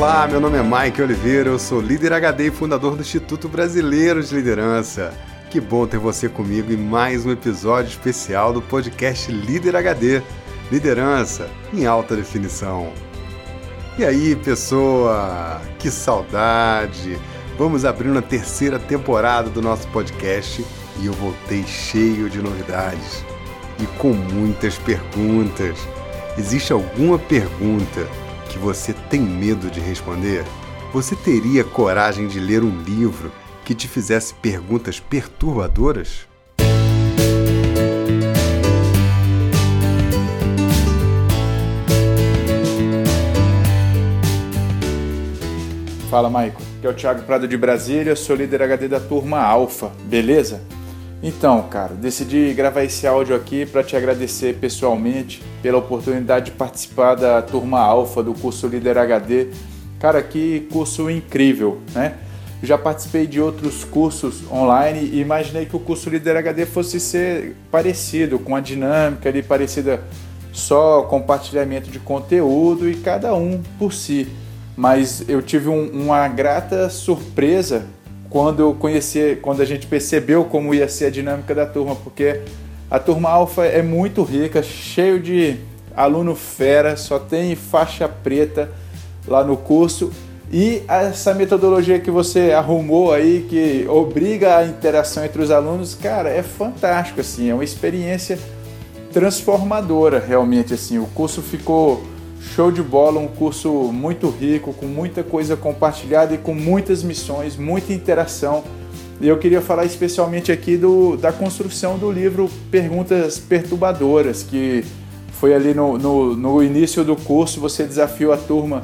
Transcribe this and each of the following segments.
Olá, meu nome é Mike Oliveira, eu sou líder HD e fundador do Instituto Brasileiro de Liderança. Que bom ter você comigo em mais um episódio especial do podcast Líder HD Liderança em Alta Definição. E aí, pessoa? Que saudade! Vamos abrir uma terceira temporada do nosso podcast e eu voltei cheio de novidades e com muitas perguntas. Existe alguma pergunta que você tem medo de responder? Você teria coragem de ler um livro que te fizesse perguntas perturbadoras? Fala, Maico. Aqui é o Thiago Prado de Brasília, sou líder HD da turma Alfa, beleza? Então, cara, decidi gravar esse áudio aqui para te agradecer pessoalmente pela oportunidade de participar da turma Alfa do curso Líder HD. Cara, que curso incrível, né? Já participei de outros cursos online e imaginei que o curso Líder HD fosse ser parecido, com a dinâmica ali parecida só compartilhamento de conteúdo e cada um por si. Mas eu tive um, uma grata surpresa quando eu conheci, quando a gente percebeu como ia ser a dinâmica da turma, porque a turma alfa é muito rica, cheio de aluno fera, só tem faixa preta lá no curso. E essa metodologia que você arrumou aí, que obriga a interação entre os alunos, cara, é fantástico, assim, é uma experiência transformadora, realmente, assim. O curso ficou Show de bola, um curso muito rico, com muita coisa compartilhada e com muitas missões, muita interação. E eu queria falar especialmente aqui do, da construção do livro Perguntas Perturbadoras, que foi ali no, no, no início do curso, você desafiou a turma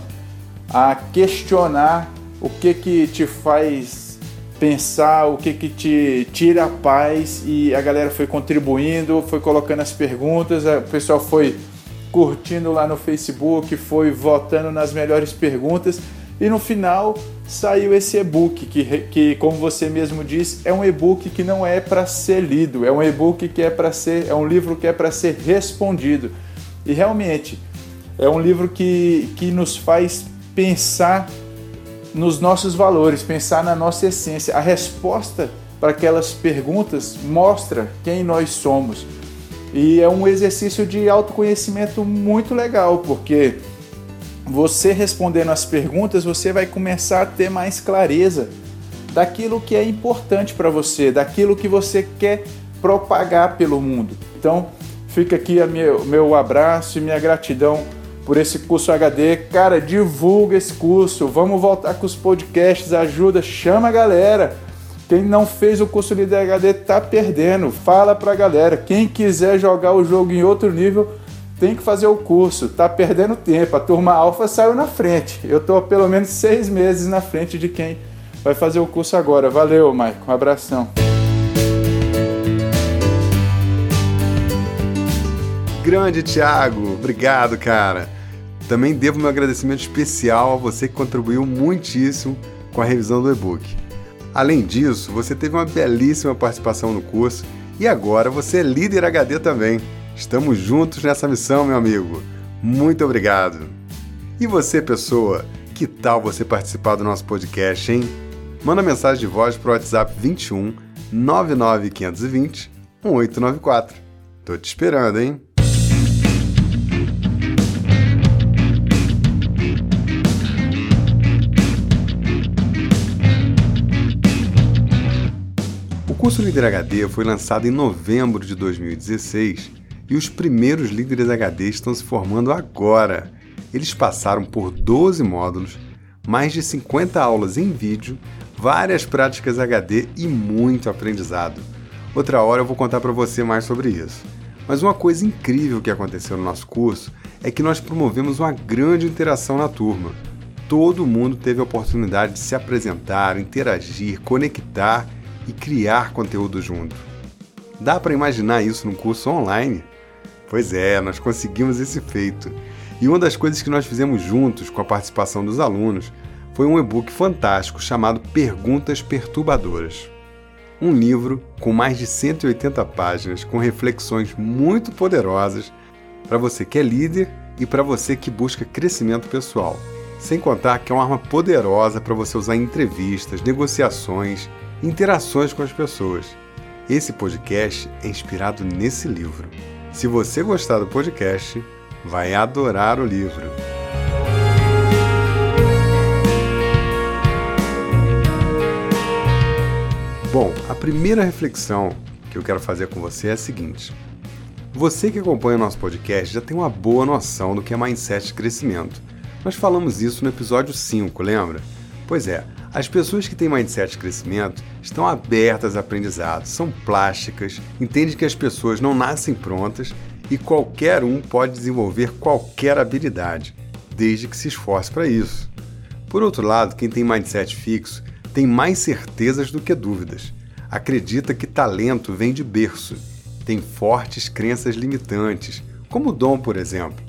a questionar o que que te faz pensar, o que que te tira a paz e a galera foi contribuindo, foi colocando as perguntas, o pessoal foi curtindo lá no Facebook, foi votando nas melhores perguntas e no final saiu esse e-book que, que, como você mesmo disse, é um e-book que não é para ser lido, é um e-book que é para ser, é um livro que é para ser respondido. E realmente é um livro que, que nos faz pensar nos nossos valores, pensar na nossa essência. A resposta para aquelas perguntas mostra quem nós somos. E é um exercício de autoconhecimento muito legal, porque você respondendo as perguntas, você vai começar a ter mais clareza daquilo que é importante para você, daquilo que você quer propagar pelo mundo. Então, fica aqui o meu, meu abraço e minha gratidão por esse curso HD. Cara, divulga esse curso, vamos voltar com os podcasts, ajuda, chama a galera quem não fez o curso de HD tá perdendo. Fala pra galera. Quem quiser jogar o jogo em outro nível tem que fazer o curso. Tá perdendo tempo. A turma alfa saiu na frente. Eu tô pelo menos seis meses na frente de quem vai fazer o curso agora. Valeu, Mike. Um abração. Grande Thiago, obrigado, cara. Também devo meu agradecimento especial a você que contribuiu muitíssimo com a revisão do e-book. Além disso, você teve uma belíssima participação no curso e agora você é líder HD também. Estamos juntos nessa missão, meu amigo. Muito obrigado. E você, pessoa, que tal você participar do nosso podcast, hein? Manda mensagem de voz para o WhatsApp 21 99520 1894. Tô te esperando, hein? Curso Líder HD foi lançado em novembro de 2016 e os primeiros líderes HD estão se formando agora. Eles passaram por 12 módulos, mais de 50 aulas em vídeo, várias práticas HD e muito aprendizado. Outra hora eu vou contar para você mais sobre isso. Mas uma coisa incrível que aconteceu no nosso curso é que nós promovemos uma grande interação na turma. Todo mundo teve a oportunidade de se apresentar, interagir, conectar e criar conteúdo junto. Dá para imaginar isso num curso online? Pois é, nós conseguimos esse feito. E uma das coisas que nós fizemos juntos com a participação dos alunos foi um e-book fantástico chamado Perguntas Perturbadoras. Um livro com mais de 180 páginas com reflexões muito poderosas para você que é líder e para você que busca crescimento pessoal. Sem contar que é uma arma poderosa para você usar em entrevistas, negociações, interações com as pessoas. Esse podcast é inspirado nesse livro. Se você gostar do podcast, vai adorar o livro. Bom, a primeira reflexão que eu quero fazer com você é a seguinte: você que acompanha o nosso podcast já tem uma boa noção do que é mindset de crescimento. Nós falamos isso no episódio 5, lembra? Pois é, as pessoas que têm mindset de crescimento estão abertas a aprendizado, são plásticas, entendem que as pessoas não nascem prontas e qualquer um pode desenvolver qualquer habilidade, desde que se esforce para isso. Por outro lado, quem tem mindset fixo tem mais certezas do que dúvidas. Acredita que talento vem de berço tem fortes crenças limitantes, como o dom, por exemplo,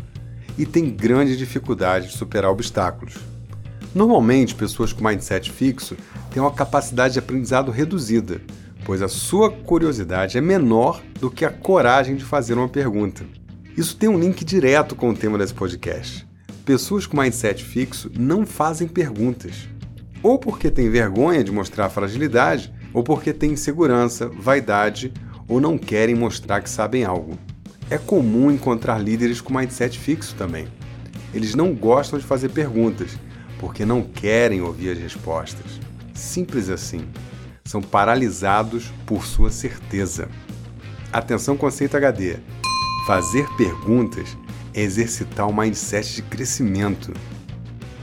e tem grande dificuldade de superar obstáculos. Normalmente, pessoas com mindset fixo têm uma capacidade de aprendizado reduzida, pois a sua curiosidade é menor do que a coragem de fazer uma pergunta. Isso tem um link direto com o tema desse podcast. Pessoas com mindset fixo não fazem perguntas, ou porque têm vergonha de mostrar fragilidade, ou porque têm insegurança, vaidade ou não querem mostrar que sabem algo. É comum encontrar líderes com mindset fixo também. Eles não gostam de fazer perguntas, porque não querem ouvir as respostas. Simples assim. São paralisados por sua certeza. Atenção conceito HD. Fazer perguntas é exercitar o mindset de crescimento.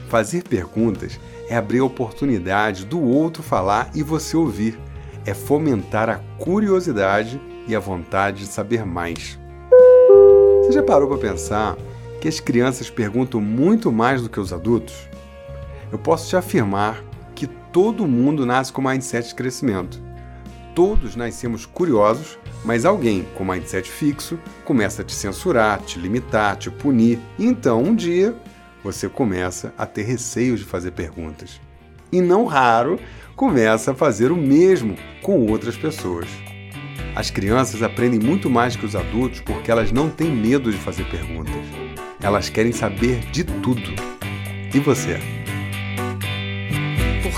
Fazer perguntas é abrir a oportunidade do outro falar e você ouvir é fomentar a curiosidade e a vontade de saber mais. Você já parou para pensar que as crianças perguntam muito mais do que os adultos? Eu posso te afirmar que todo mundo nasce com mindset de crescimento. Todos nascemos curiosos, mas alguém com mindset fixo começa a te censurar, te limitar, te punir. E então, um dia, você começa a ter receio de fazer perguntas. E não raro, começa a fazer o mesmo com outras pessoas. As crianças aprendem muito mais que os adultos porque elas não têm medo de fazer perguntas. Elas querem saber de tudo. E você?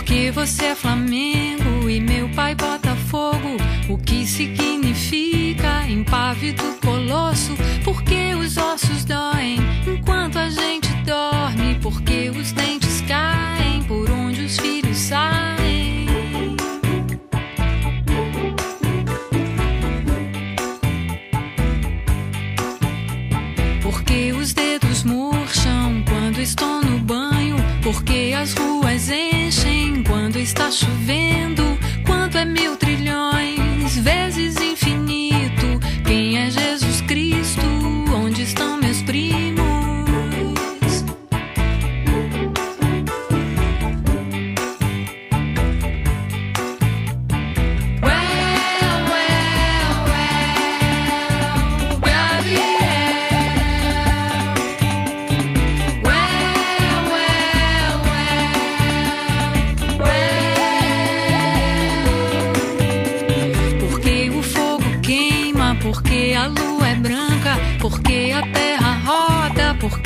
Porque você é Flamengo e meu pai Botafogo. O que significa impávido colosso? Porque os ossos doem enquanto a gente dorme. Porque os dentes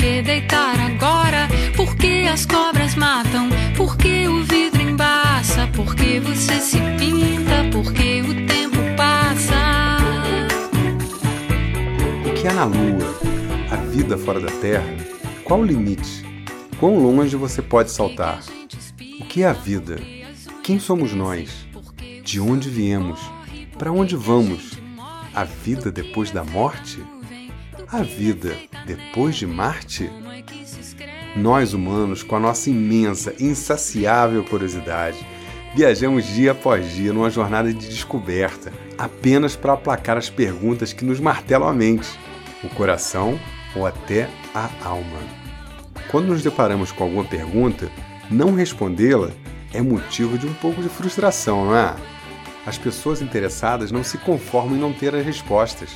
que deitar agora? Por que as cobras matam? Por que o vidro embaça? Por que você se pinta? Por que o tempo passa? O que há na Lua? A vida fora da Terra? Qual o limite? Quão longe você pode saltar? O que é a vida? Quem somos nós? De onde viemos? Para onde vamos? A vida depois da morte? A vida depois de Marte? Nós humanos, com a nossa imensa, insaciável curiosidade, viajamos dia após dia numa jornada de descoberta, apenas para aplacar as perguntas que nos martelam a mente, o coração ou até a alma. Quando nos deparamos com alguma pergunta, não respondê-la é motivo de um pouco de frustração, não é? As pessoas interessadas não se conformam em não ter as respostas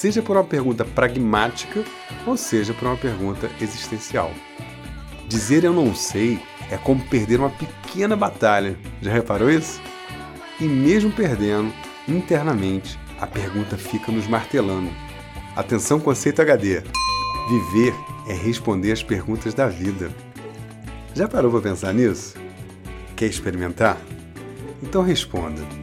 seja por uma pergunta pragmática ou seja por uma pergunta existencial. Dizer eu não sei é como perder uma pequena batalha. Já reparou isso? E mesmo perdendo, internamente, a pergunta fica nos martelando. Atenção conceito HD. Viver é responder as perguntas da vida. Já parou para pensar nisso? Quer experimentar? Então responda.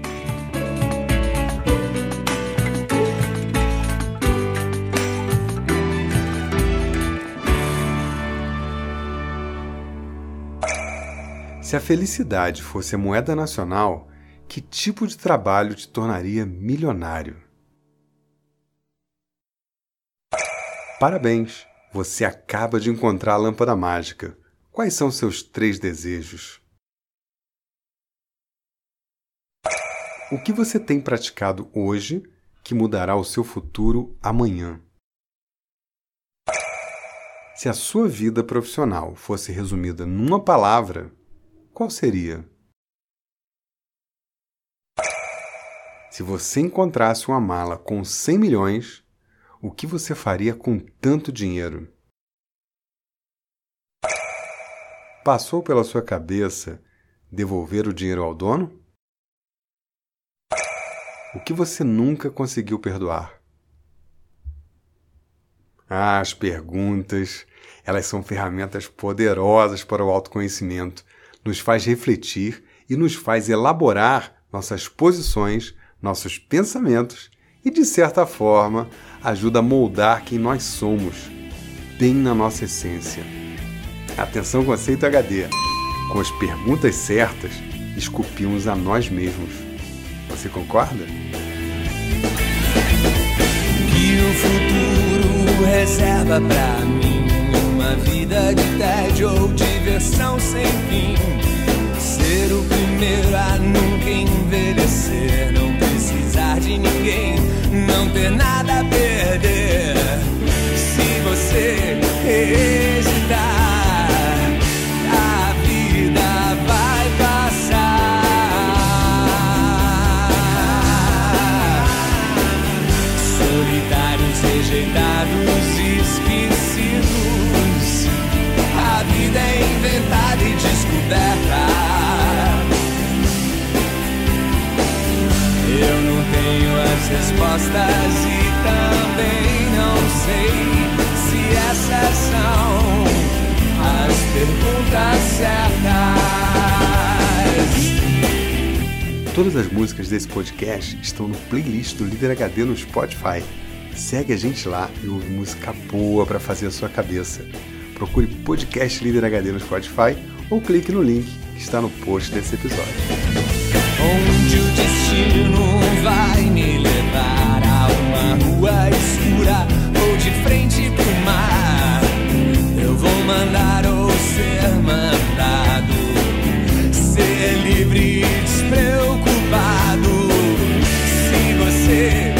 Se a felicidade fosse a moeda nacional, que tipo de trabalho te tornaria milionário? Parabéns! Você acaba de encontrar a lâmpada mágica. Quais são seus três desejos? O que você tem praticado hoje que mudará o seu futuro amanhã? Se a sua vida profissional fosse resumida numa palavra, qual seria? Se você encontrasse uma mala com 100 milhões, o que você faria com tanto dinheiro? Passou pela sua cabeça devolver o dinheiro ao dono? O que você nunca conseguiu perdoar? Ah, as perguntas, elas são ferramentas poderosas para o autoconhecimento nos faz refletir e nos faz elaborar nossas posições, nossos pensamentos e, de certa forma, ajuda a moldar quem nós somos, bem na nossa essência. Atenção Conceito HD. Com as perguntas certas, esculpimos a nós mesmos. Você concorda? Que o futuro reserva pra mim uma vida de tédio ou diversão sem fim. Ser o primeiro a nunca envelhecer, não precisar de ninguém, não ter nada a perder. As respostas e também não sei se essas são as perguntas certas. Todas as músicas desse podcast estão no playlist do Líder HD no Spotify. Segue a gente lá e ouve música boa para fazer a sua cabeça. Procure podcast Líder HD no Spotify ou clique no link que está no post desse episódio. Onde o destino vai levar a uma rua escura ou de frente pro mar. Eu vou mandar ou ser mandado, ser livre e despreocupado. Se você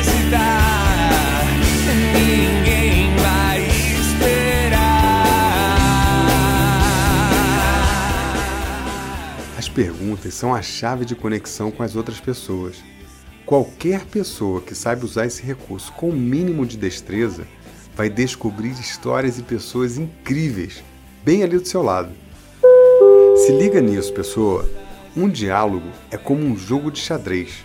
hesitar, ninguém vai esperar. As perguntas são a chave de conexão com as outras pessoas. Qualquer pessoa que saiba usar esse recurso com o mínimo de destreza vai descobrir histórias e pessoas incríveis bem ali do seu lado. Se liga nisso, pessoa. Um diálogo é como um jogo de xadrez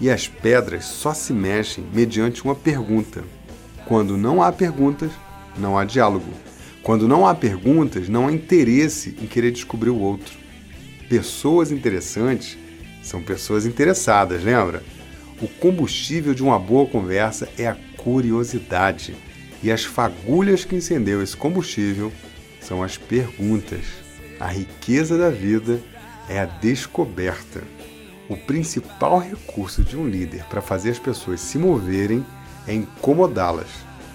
e as pedras só se mexem mediante uma pergunta. Quando não há perguntas, não há diálogo. Quando não há perguntas, não há interesse em querer descobrir o outro. Pessoas interessantes são pessoas interessadas, lembra? O combustível de uma boa conversa é a curiosidade. E as fagulhas que incendeu esse combustível são as perguntas. A riqueza da vida é a descoberta. O principal recurso de um líder para fazer as pessoas se moverem é incomodá-las.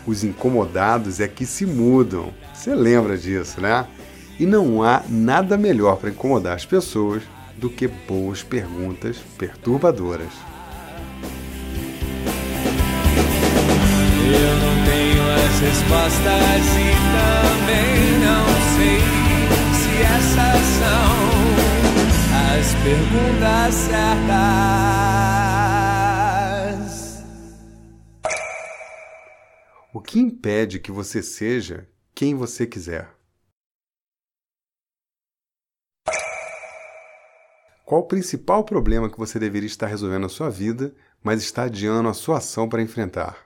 Os incomodados é que se mudam. Você lembra disso, né? E não há nada melhor para incomodar as pessoas do que boas perguntas perturbadoras. Eu não tenho as respostas e também não sei se essas são as perguntas certas. O que impede que você seja quem você quiser? Qual o principal problema que você deveria estar resolvendo na sua vida, mas está adiando a sua ação para enfrentar?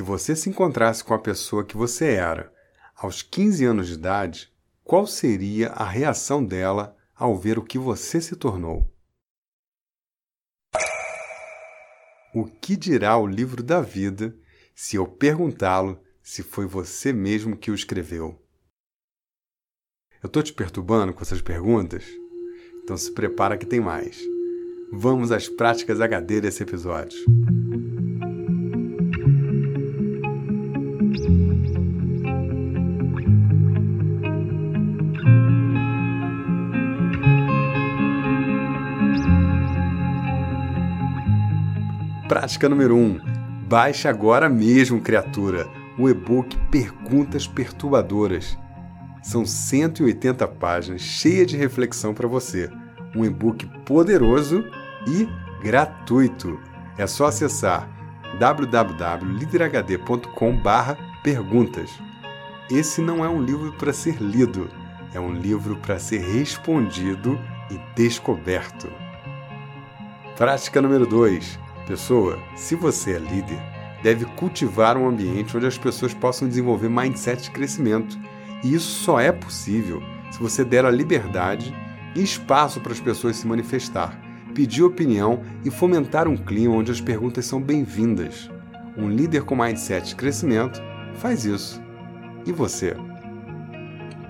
Se você se encontrasse com a pessoa que você era aos 15 anos de idade, qual seria a reação dela ao ver o que você se tornou? O que dirá o livro da vida se eu perguntá-lo se foi você mesmo que o escreveu? Eu estou te perturbando com essas perguntas? Então se prepara que tem mais. Vamos às práticas HD desse episódio. Prática número 1. Um, baixe agora mesmo, criatura, o e-book Perguntas Perturbadoras. São 180 páginas cheias de reflexão para você. Um e-book poderoso e gratuito. É só acessar www.liderhd.com/perguntas. Esse não é um livro para ser lido, é um livro para ser respondido e descoberto. Prática número 2 Pessoa, se você é líder, deve cultivar um ambiente onde as pessoas possam desenvolver mindset de crescimento. E isso só é possível se você der a liberdade e espaço para as pessoas se manifestar, pedir opinião e fomentar um clima onde as perguntas são bem-vindas. Um líder com mindset de crescimento faz isso. E você?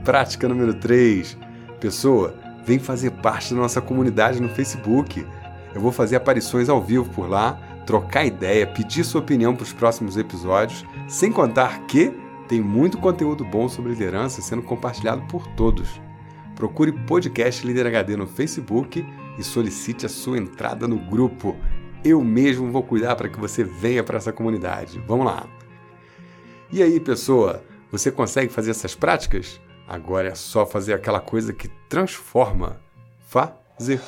Prática número 3. Pessoa, vem fazer parte da nossa comunidade no Facebook. Eu vou fazer aparições ao vivo por lá, trocar ideia, pedir sua opinião para os próximos episódios, sem contar que tem muito conteúdo bom sobre liderança sendo compartilhado por todos. Procure podcast Líder HD no Facebook e solicite a sua entrada no grupo. Eu mesmo vou cuidar para que você venha para essa comunidade. Vamos lá! E aí, pessoa, você consegue fazer essas práticas? Agora é só fazer aquela coisa que transforma. Fazer.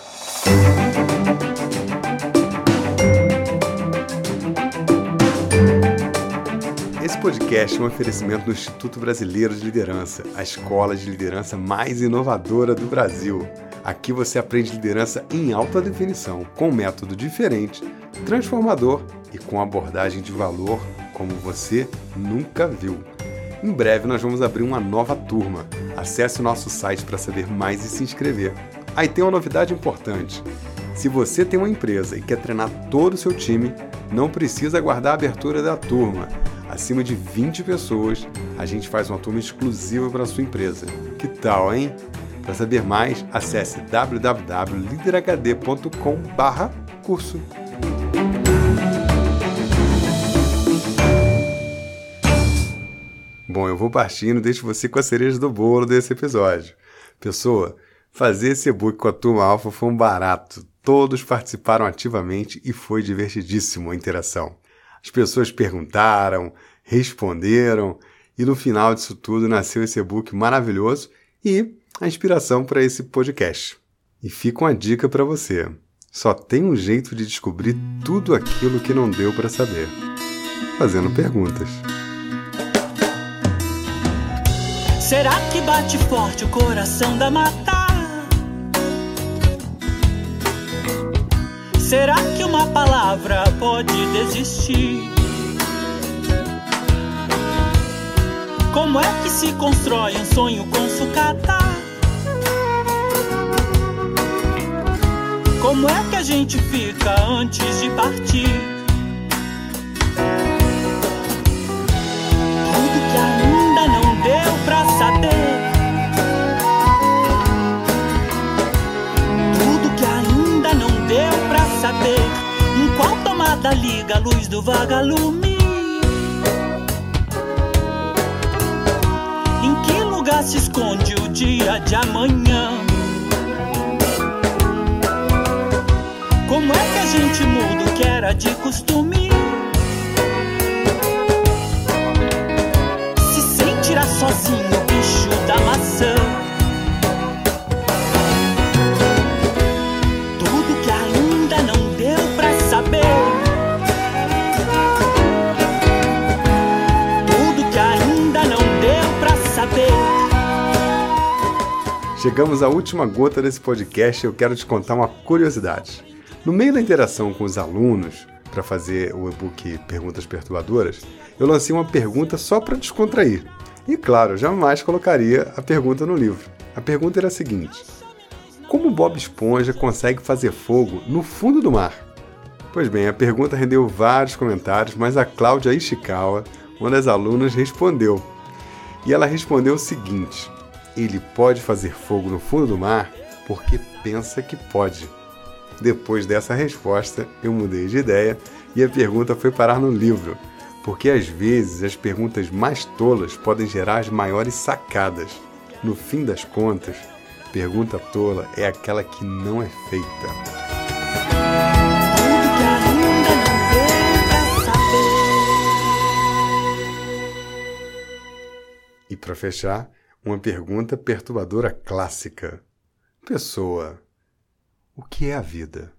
Podcast é um oferecimento do Instituto Brasileiro de Liderança, a escola de liderança mais inovadora do Brasil. Aqui você aprende liderança em alta definição, com método diferente, transformador e com abordagem de valor como você nunca viu. Em breve nós vamos abrir uma nova turma. Acesse o nosso site para saber mais e se inscrever. Aí tem uma novidade importante. Se você tem uma empresa e quer treinar todo o seu time, não precisa aguardar a abertura da turma acima de 20 pessoas, a gente faz uma turma exclusiva para a sua empresa. Que tal, hein? Para saber mais, acesse www.liderhd.com/curso. Bom, eu vou partindo, deixo você com a cereja do bolo desse episódio. Pessoa, fazer esse e-book com a turma alfa foi um barato. Todos participaram ativamente e foi divertidíssimo a interação. As pessoas perguntaram, responderam e no final disso tudo nasceu esse e-book maravilhoso e a inspiração para esse podcast. E fica uma dica para você: só tem um jeito de descobrir tudo aquilo que não deu para saber, fazendo perguntas. Será que bate forte o coração da mata? Será que uma palavra pode desistir? Como é que se constrói um sonho com sucata? Como é que a gente fica antes de partir? Liga a luz do vagalume? se esconde o dia de amanhã. Como é que a gente muda o que era de costume? Chegamos à última gota desse podcast e eu quero te contar uma curiosidade. No meio da interação com os alunos, para fazer o e-book Perguntas Perturbadoras, eu lancei uma pergunta só para descontrair. E claro, jamais colocaria a pergunta no livro. A pergunta era a seguinte: Como Bob Esponja consegue fazer fogo no fundo do mar? Pois bem, a pergunta rendeu vários comentários, mas a Cláudia Ishikawa, uma das alunas, respondeu. E ela respondeu o seguinte: Ele pode fazer fogo no fundo do mar porque pensa que pode. Depois dessa resposta, eu mudei de ideia e a pergunta foi parar no livro, porque às vezes as perguntas mais tolas podem gerar as maiores sacadas. No fim das contas, pergunta tola é aquela que não é feita. E para fechar, uma pergunta perturbadora clássica. Pessoa, o que é a vida?